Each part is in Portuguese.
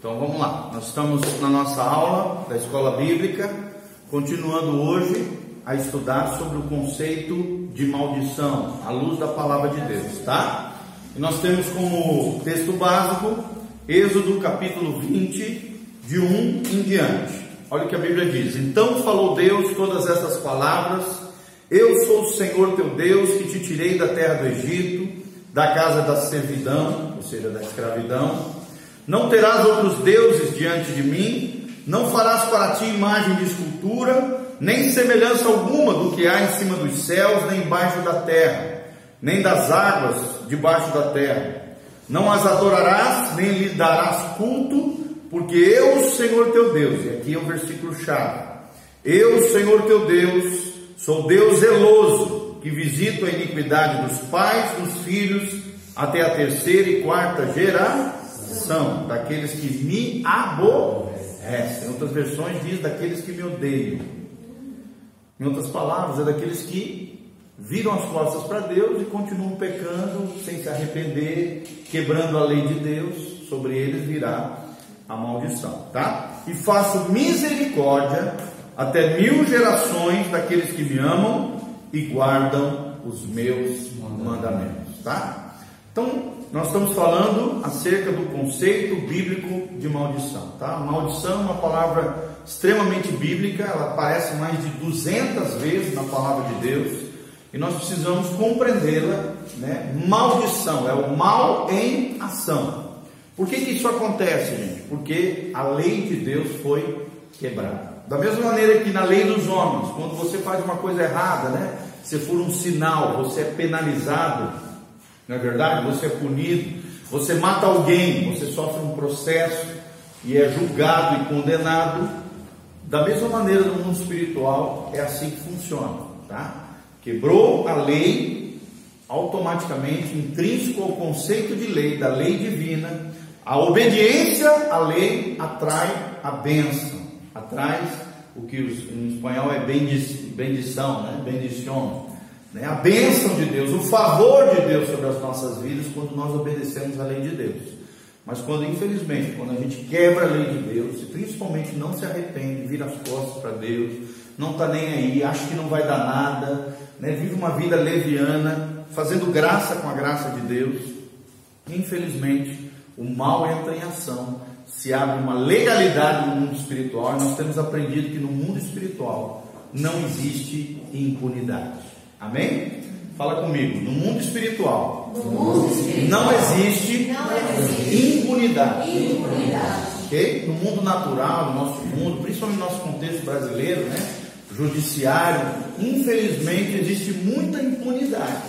Então vamos lá, nós estamos na nossa aula da escola bíblica, continuando hoje a estudar sobre o conceito de maldição, à luz da palavra de Deus, tá? E nós temos como texto básico Êxodo capítulo 20, de 1 em diante. Olha o que a Bíblia diz: Então falou Deus todas essas palavras: Eu sou o Senhor teu Deus que te tirei da terra do Egito, da casa da servidão, ou seja, da escravidão não terás outros deuses diante de mim, não farás para ti imagem de escultura, nem semelhança alguma do que há em cima dos céus, nem embaixo da terra, nem das águas debaixo da terra. Não as adorarás, nem lhe darás culto, porque eu, Senhor teu Deus, e aqui é o versículo chave. Eu, Senhor teu Deus, sou Deus zeloso, que visito a iniquidade dos pais, dos filhos, até a terceira e quarta geração daqueles que me aborrecem. Em outras versões diz daqueles que me odeiam. Em outras palavras, é daqueles que viram as costas para Deus e continuam pecando sem se arrepender, quebrando a lei de Deus, sobre eles virá a maldição, tá? E faço misericórdia até mil gerações daqueles que me amam e guardam os meus mandamentos, tá? Então, nós estamos falando acerca do conceito bíblico de maldição, tá? Maldição é uma palavra extremamente bíblica, ela aparece mais de 200 vezes na palavra de Deus e nós precisamos compreendê-la, né? Maldição é o mal em ação. Por que, que isso acontece, gente? Porque a lei de Deus foi quebrada. Da mesma maneira que na lei dos homens, quando você faz uma coisa errada, né? Se for um sinal, você é penalizado não é verdade? Você é punido, você mata alguém, você sofre um processo e é julgado e condenado. Da mesma maneira no mundo espiritual, é assim que funciona, tá? Quebrou a lei, automaticamente, intrínseco ao conceito de lei, da lei divina, a obediência à lei atrai a bênção, atrai o que em espanhol é bendição, né? Bendição né? A bênção de Deus, o favor de Deus sobre as nossas vidas quando nós obedecemos a lei de Deus. Mas quando, infelizmente, quando a gente quebra a lei de Deus, e principalmente não se arrepende, vira as costas para Deus, não está nem aí, acha que não vai dar nada, né? vive uma vida leviana, fazendo graça com a graça de Deus, infelizmente, o mal entra em ação, se abre uma legalidade no mundo espiritual, e nós temos aprendido que no mundo espiritual não existe impunidade. Amém? Fala comigo. No mundo espiritual, no mundo espiritual não, existe não existe impunidade. impunidade. Okay? No mundo natural, no nosso mundo, principalmente no nosso contexto brasileiro, né? judiciário, infelizmente existe muita impunidade.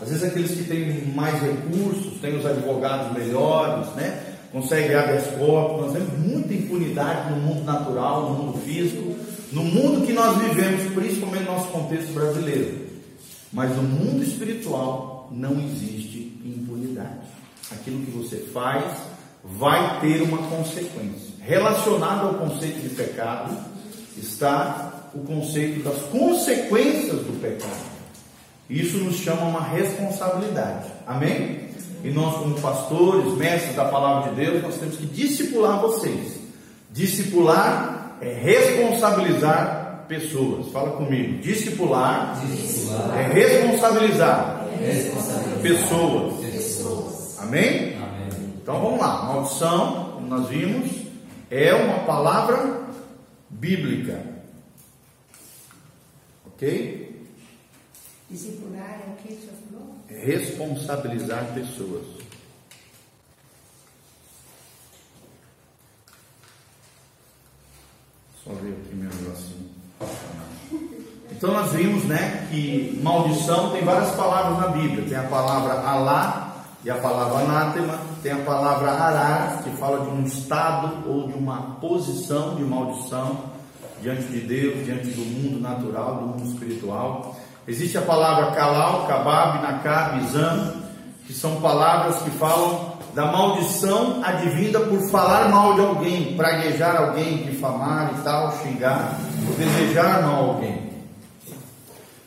Às vezes aqueles que têm mais recursos, têm os advogados melhores, né? conseguem habeas corpus, nós temos muita impunidade no mundo natural, no mundo físico, no mundo que nós vivemos, principalmente no nosso contexto brasileiro. Mas no mundo espiritual não existe impunidade. Aquilo que você faz vai ter uma consequência. Relacionado ao conceito de pecado está o conceito das consequências do pecado. Isso nos chama uma responsabilidade. Amém? E nós, como pastores, mestres da palavra de Deus, nós temos que discipular vocês. Discipular é responsabilizar pessoas. Fala comigo. Discipular, Discipular. é responsabilizar, é responsabilizar. Pessoas. pessoas. Amém? Amém? Então vamos lá. Maldição, como nós vimos, é uma palavra bíblica. Ok? Discipular é o que você falou? É responsabilizar pessoas. Só ver aqui meu. Então nós vimos, né, que maldição tem várias palavras na Bíblia. Tem a palavra Alá e a palavra anátema, tem a palavra arar, que fala de um estado ou de uma posição de maldição diante de Deus, diante do mundo natural, do mundo espiritual. Existe a palavra kalal, kabab, nakab, izan, que são palavras que falam da maldição advinda por falar mal de alguém, praguejar alguém, difamar e tal, xingar, desejar mal a alguém.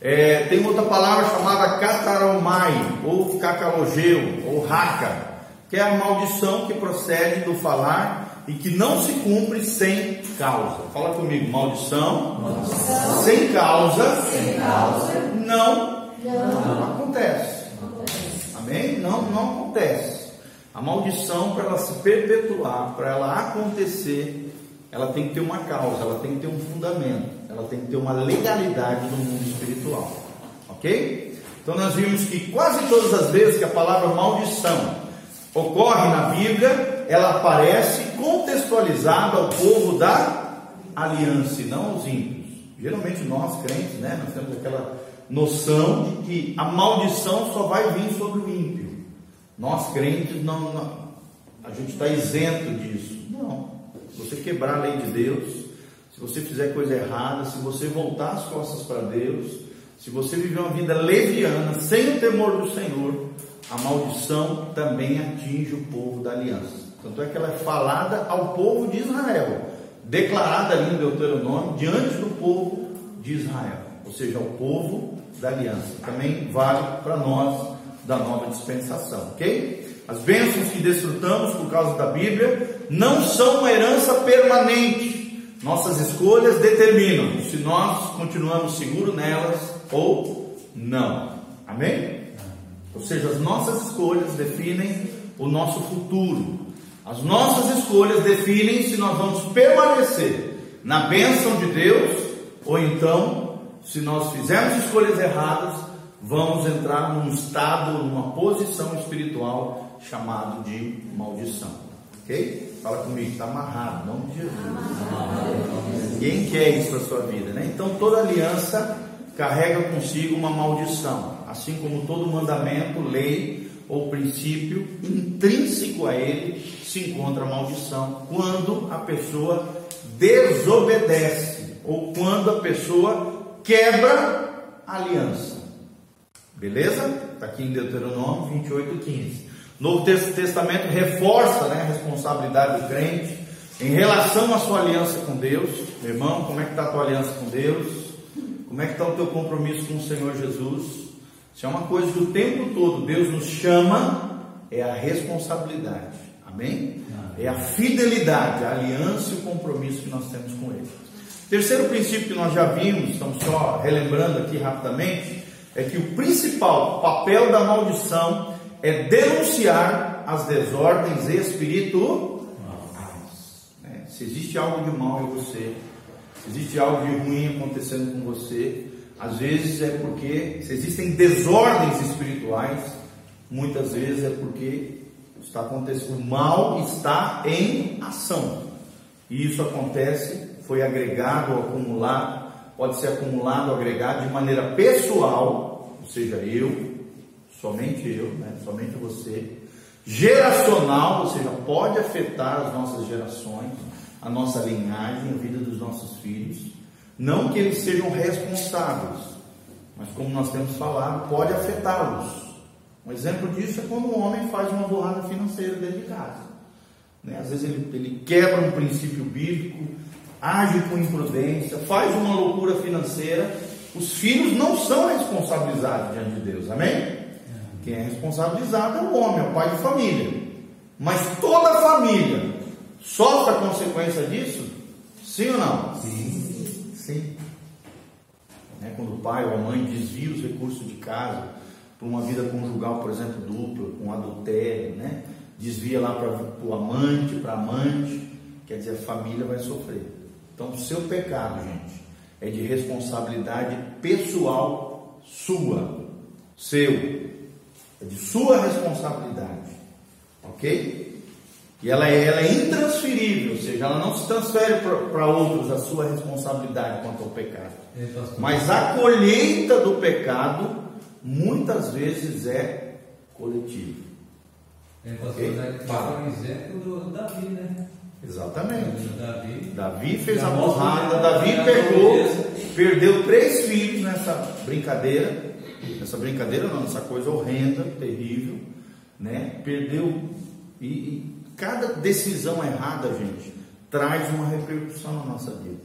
É, tem outra palavra chamada cataromai, ou cacalogeu, ou raca, que é a maldição que procede do falar e que não se cumpre sem causa. Fala comigo, maldição, maldição. Sem, causa, sem causa, não, não. não acontece. Amém? Não, não acontece. A maldição, para ela se perpetuar, para ela acontecer, ela tem que ter uma causa, ela tem que ter um fundamento, ela tem que ter uma legalidade no mundo espiritual. Ok? Então nós vimos que quase todas as vezes que a palavra maldição ocorre na Bíblia, ela aparece contextualizada ao povo da aliança e não aos ímpios. Geralmente nós crentes, né, nós temos aquela noção de que a maldição só vai vir sobre o ímpio. Nós crentes não, não a gente está isento disso. Não. Se você quebrar a lei de Deus, se você fizer coisa errada, se você voltar as costas para Deus, se você viver uma vida leviana, sem o temor do Senhor, a maldição também atinge o povo da aliança. Tanto é que ela é falada ao povo de Israel, declarada ali em Deuteronômio, diante do povo de Israel, ou seja, ao povo da aliança. Também vale para nós da nova dispensação, ok? As bênçãos que desfrutamos por causa da Bíblia não são uma herança permanente. Nossas escolhas determinam se nós continuamos seguros nelas ou não. Amém? Ou seja, as nossas escolhas definem o nosso futuro. As nossas escolhas definem se nós vamos permanecer na bênção de Deus ou então, se nós fizermos escolhas erradas, vamos entrar num estado, numa posição espiritual chamado de maldição. Ok? Fala comigo, está amarrado, não de Jesus. Ninguém quer isso para sua vida, né? Então toda aliança carrega consigo uma maldição, assim como todo mandamento, lei ou princípio intrínseco a ele se encontra a maldição quando a pessoa desobedece ou quando a pessoa quebra a aliança. Beleza? Está aqui em Deuteronômio 28, 15. Novo Testamento reforça né, a responsabilidade do crente em relação à sua aliança com Deus. Meu irmão, como é que está a tua aliança com Deus? Como é que está o teu compromisso com o Senhor Jesus? Se é uma coisa que o tempo todo Deus nos chama, é a responsabilidade. Amém? É a fidelidade, a aliança e o compromisso que nós temos com Ele. Terceiro princípio que nós já vimos, estamos só relembrando aqui rapidamente, é que o principal papel da maldição é denunciar as desordens espirituais. Se existe algo de mal em você, existe algo de ruim acontecendo com você, às vezes é porque, se existem desordens espirituais, muitas vezes é porque está acontecendo, o mal está em ação. E isso acontece, foi agregado acumulado, pode ser acumulado agregado de maneira pessoal, ou seja, eu, somente eu, né, somente você, geracional, ou seja, pode afetar as nossas gerações a nossa linhagem, a vida dos nossos filhos. Não que eles sejam responsáveis, mas como nós temos falado, pode afetá-los. Um exemplo disso é quando um homem faz uma burrada financeira dentro de casa. Né? Às vezes ele, ele quebra um princípio bíblico, age com imprudência, faz uma loucura financeira. Os filhos não são responsabilizados diante de Deus, amém? Quem é responsabilizado é o homem, é o pai de família. Mas toda a família sofre a consequência disso? Sim ou não? Sim. Sim. É, quando o pai ou a mãe desvia os recursos de casa para uma vida conjugal, por exemplo, dupla, com adultério, né? desvia lá para o amante, para amante, quer dizer, a família vai sofrer. Então, o seu pecado, gente, é de responsabilidade pessoal sua, seu, é de sua responsabilidade, ok? E ela é, ela é intransferível, ou seja, ela não se transfere para outros a sua responsabilidade quanto ao pecado. É, Mas a colheita do pecado muitas vezes é coletiva. É, né, que fala um exemplo do Davi, né? Exatamente. Davi, Davi fez a borrada, que- Davi pegou, perdeu três filhos nessa brincadeira, nessa brincadeira não, nessa coisa horrenda, terrível, né? Perdeu e, e cada decisão errada, gente, traz uma repercussão na nossa vida.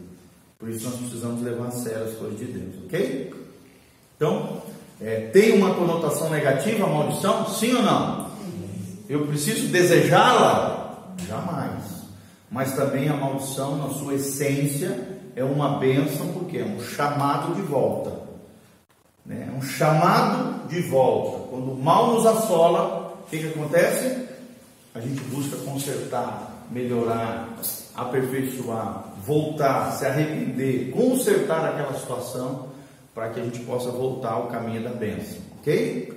Por isso nós precisamos levar a sério as coisas de Deus, ok? Então, é, tem uma conotação negativa a maldição? Sim ou não? Eu preciso desejá-la? Jamais. Mas também a maldição, na sua essência, é uma bênção, porque é um chamado de volta. Né? Um chamado de volta. Quando o mal nos assola, o que, que acontece? A gente busca consertar, melhorar, aperfeiçoar, voltar, se arrepender, consertar aquela situação para que a gente possa voltar ao caminho da bênção, ok?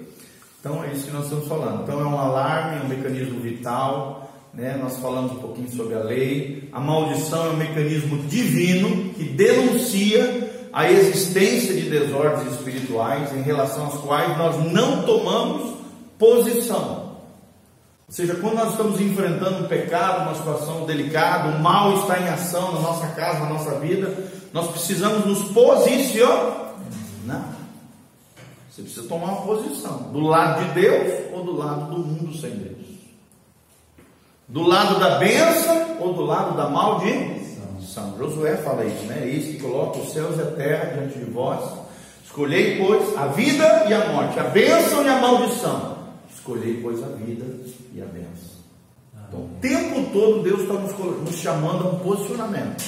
Então é isso que nós estamos falando. Então é um alarme, é um mecanismo vital, né? Nós falamos um pouquinho sobre a lei. A maldição é um mecanismo divino que denuncia a existência de desordens espirituais em relação às quais nós não tomamos posição. Ou seja, quando nós estamos enfrentando um pecado, uma situação delicada, o mal está em ação na nossa casa, na nossa vida, nós precisamos nos posicionar. Você precisa tomar uma posição: do lado de Deus ou do lado do mundo sem Deus? Do lado da bênção ou do lado da maldição? Josué fala isso, né? Eis que coloca os céus e a terra diante de vós. Escolhei, pois, a vida e a morte, a bênção e a maldição. Escolhei, pois, a vida e a bênção. Então, o tempo todo Deus está nos, chamando a um posicionamento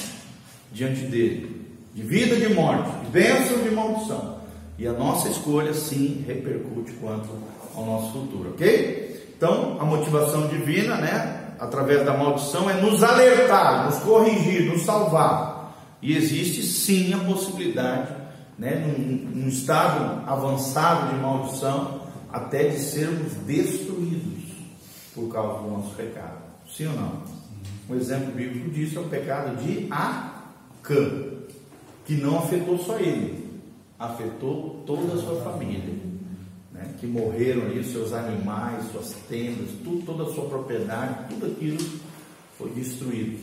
diante dele, de vida e de morte, de bênção de maldição. E a nossa escolha, sim, repercute quanto ao nosso futuro, ok? Então, a motivação divina, né, através da maldição, é nos alertar, nos corrigir, nos salvar. E existe sim a possibilidade, né, num, num estado avançado de maldição, até de sermos destruídos por causa do nosso pecado. Sim ou não? Um exemplo bíblico disso é o pecado de Acã, que não afetou só ele, afetou toda a sua família. Né? Que morreram ali seus animais, suas tendas, tudo, toda a sua propriedade, tudo aquilo foi destruído,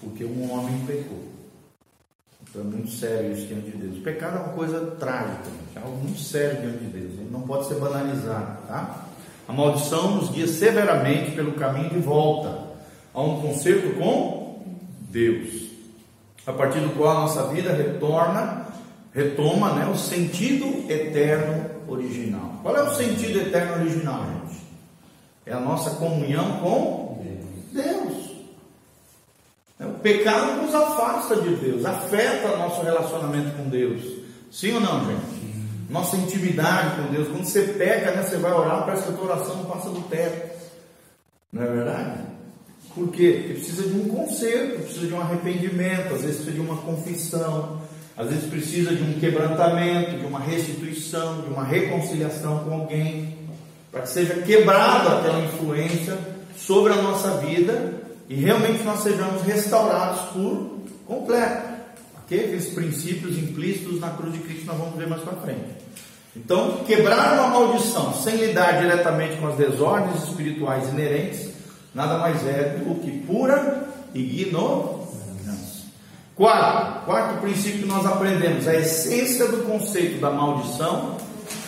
porque um homem pecou. Então é muito sério isso diante de Deus. O pecado é uma coisa trágica, é algo muito sério diante de Deus. Ele não pode ser banalizado, tá? A maldição nos guia severamente pelo caminho de volta a um concerto com Deus, a partir do qual a nossa vida retorna, retoma né, o sentido eterno original. Qual é o sentido eterno original, gente? É a nossa comunhão com Deus. É, o pecado nos afasta de Deus, afeta nosso relacionamento com Deus. Sim ou não, gente? Nossa intimidade com Deus. Quando você peca, né, você vai orar, parece que a tua oração não passa do teto. Não é verdade? Por quê? Porque precisa de um conserto, precisa de um arrependimento, às vezes precisa de uma confissão, às vezes precisa de um quebrantamento, de uma restituição, de uma reconciliação com alguém, para que seja quebrada aquela influência sobre a nossa vida e realmente nós sejamos restaurados por completo. Okay? Aqueles princípios implícitos na cruz de Cristo nós vamos ver mais para frente. Então, quebrar uma maldição sem lidar diretamente com as desordens espirituais inerentes, nada mais é do que pura ignorância. Quarto, quarto princípio que nós aprendemos, a essência do conceito da maldição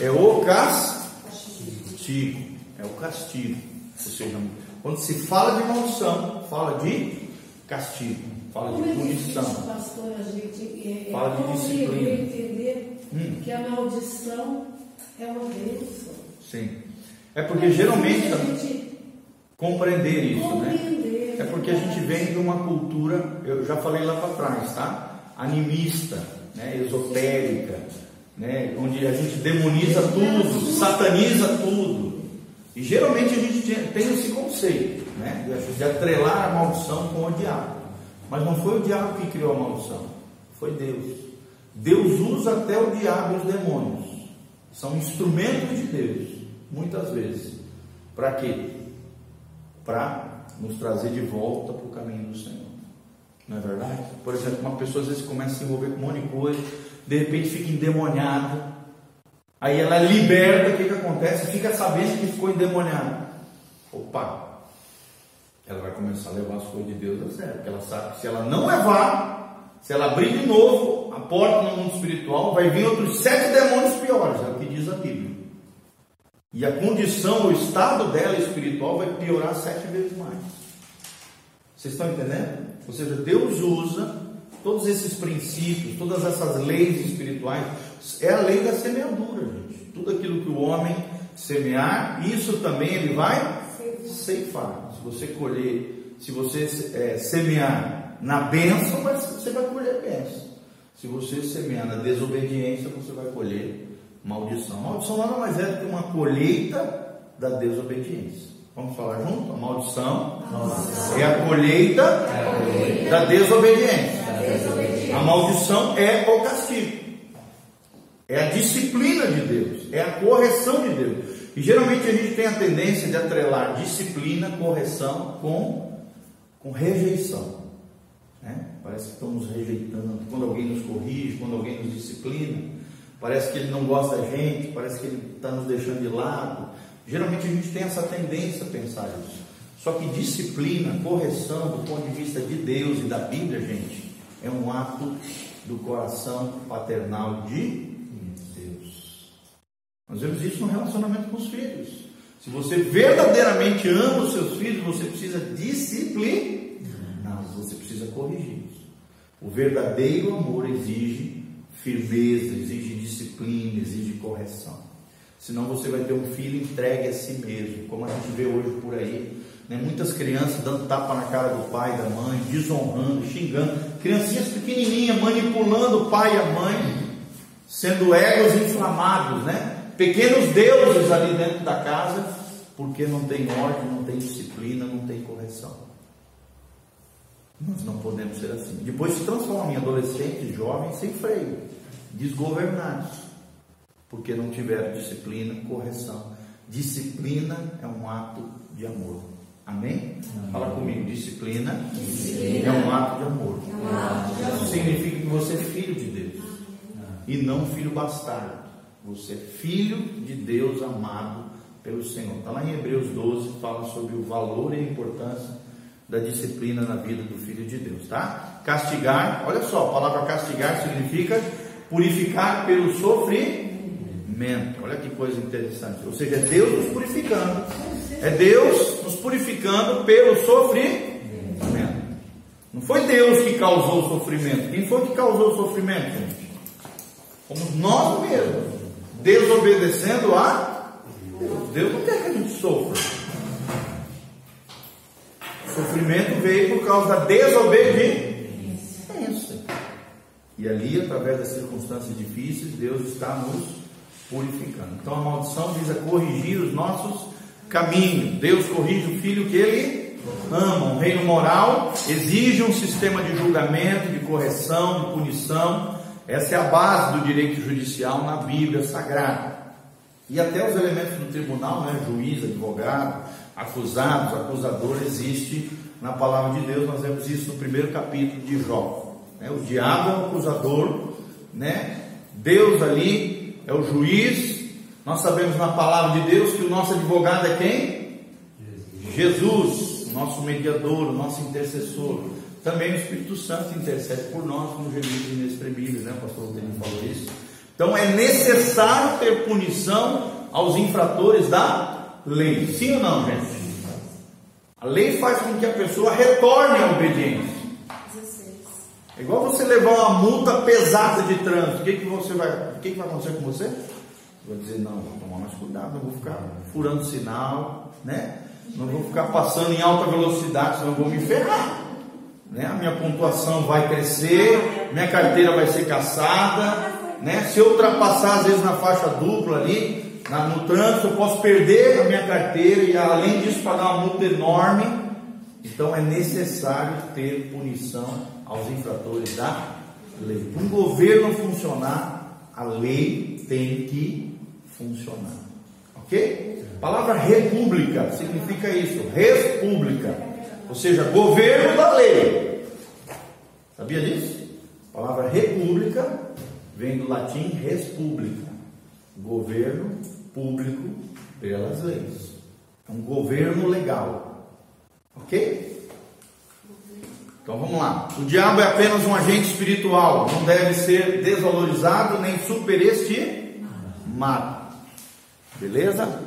é o castigo. É o castigo. Ou seja, quando se fala de maldição, fala de castigo, fala de é punição. pastor, a gente é, Fala de é disciplina. entender Hum. que a maldição é uma bênção. Sim. É porque geralmente compreender isso, né? É porque a gente vem de uma cultura, eu já falei lá para trás, tá? Animista, né? esotérica, né? onde a gente demoniza tudo, sataniza tudo. E geralmente a gente tem- esse conceito, né? de- de atrelar a maldição com o diabo. Mas não foi o diabo que criou a maldição, foi Deus. Deus usa até o diabo e os demônios. São instrumentos de Deus, muitas vezes. Para quê? Para nos trazer de volta para o caminho do Senhor. Não é verdade? Por exemplo, uma pessoa às vezes começa a se envolver com um monte de coisa, de repente fica endemoniada. Aí ela liberta, o que, que acontece? Fica sabendo que ficou endemoniada. Opa! Ela vai começar a levar as coisas de Deus a sério, porque ela sabe que se ela não levar, se ela abrir de novo a porta no mundo espiritual, vai vir outros sete demônios piores, é o que diz a Bíblia. E a condição, o estado dela espiritual vai piorar sete vezes mais. Vocês estão entendendo? Ou seja, Deus usa todos esses princípios, todas essas leis espirituais. É a lei da semeadura, gente. Tudo aquilo que o homem semear, isso também ele vai ceifar. Se você colher, se você é, semear na bênção, você vai colher bênção. Se você semear na desobediência, você vai colher maldição. Maldição nada mais é do que uma colheita da desobediência. Vamos falar junto? A maldição é a colheita da desobediência. A maldição é o castigo. É a disciplina de Deus, é a correção de Deus. E geralmente a gente tem a tendência de atrelar disciplina, correção com, com rejeição. Né? Parece que estamos rejeitando. Quando alguém nos corrige, quando alguém nos disciplina, parece que ele não gosta da gente, parece que ele está nos deixando de lado. Geralmente a gente tem essa tendência a pensar isso. Só que disciplina, correção do ponto de vista de Deus e da Bíblia, gente, é um ato do coração paternal de Deus. Nós vemos isso no relacionamento com os filhos. Se você verdadeiramente ama os seus filhos, você precisa disciplinar, você precisa corrigi-los. O verdadeiro amor exige firmeza, exige disciplina, exige correção. Senão você vai ter um filho entregue a si mesmo, como a gente vê hoje por aí. Né? Muitas crianças dando tapa na cara do pai da mãe, desonrando, xingando. Criancinhas pequenininhas manipulando o pai e a mãe, sendo egos inflamados, né? Pequenos deuses ali dentro da casa, porque não tem ordem, não tem disciplina, não tem correção. Nós não podemos ser assim. Depois se transformam em adolescentes, jovens sem freio, desgovernados, porque não tiveram disciplina, correção. Disciplina é um ato de amor. Amém? Amém. Fala comigo, disciplina, disciplina, é um ato de amor. É um ato de amor. Isso significa que você é filho de Deus e não filho bastardo. Você é filho de Deus amado pelo Senhor. Está lá em Hebreus 12, fala sobre o valor e a importância da disciplina na vida do Filho de Deus, tá? Castigar, olha só, a palavra castigar significa purificar pelo sofrimento. Olha que coisa interessante. Ou seja, é Deus nos purificando. É Deus nos purificando pelo sofrimento. Não foi Deus que causou o sofrimento. Quem foi que causou o sofrimento, gente? Fomos nós mesmos. Desobedecendo a Deus. Deus não quer que a gente sofra sofrimento veio por causa da desobediência. E ali, através das circunstâncias difíceis, Deus está nos purificando. Então a maldição visa corrigir os nossos caminhos. Deus corrige o filho que ele ama. Um reino moral exige um sistema de julgamento, de correção, de punição. Essa é a base do direito judicial na Bíblia Sagrada. E até os elementos do tribunal, né, juiz, advogado, acusados, acusador, existe na palavra de Deus. Nós vemos isso no primeiro capítulo de Jó. Né? O diabo é o acusador, né? Deus ali é o juiz. Nós sabemos na palavra de Deus que o nosso advogado é quem? Jesus, nosso mediador, o nosso intercessor. Também o Espírito Santo intercede por nós como gemidos inexprimíveis, né? O pastor Rodrigo falou isso. Então é necessário ter punição aos infratores da lei. Sim ou não, gente? A lei faz com que a pessoa retorne à obediência. É igual você levar uma multa pesada de trânsito. O que, que você vai. O que, que vai acontecer com você? Vai dizer, não, vou tomar mais cuidado, não vou ficar furando sinal, né? Não vou ficar passando em alta velocidade, senão vou me ferrar. Né? A minha pontuação vai crescer, minha carteira vai ser caçada, né? Se eu ultrapassar às vezes na faixa dupla ali, na, no trânsito, eu posso perder a minha carteira e além disso pagar uma multa enorme. Então é necessário ter punição aos infratores da lei. Para um governo funcionar, a lei tem que funcionar. Ok? A palavra república significa isso, república, ou seja, governo da lei. Sabia disso? A palavra república vem do latim res publica, governo público pelas leis. É um governo legal. Ok? Então vamos lá. O diabo é apenas um agente espiritual, não deve ser desvalorizado nem superestimado. Beleza?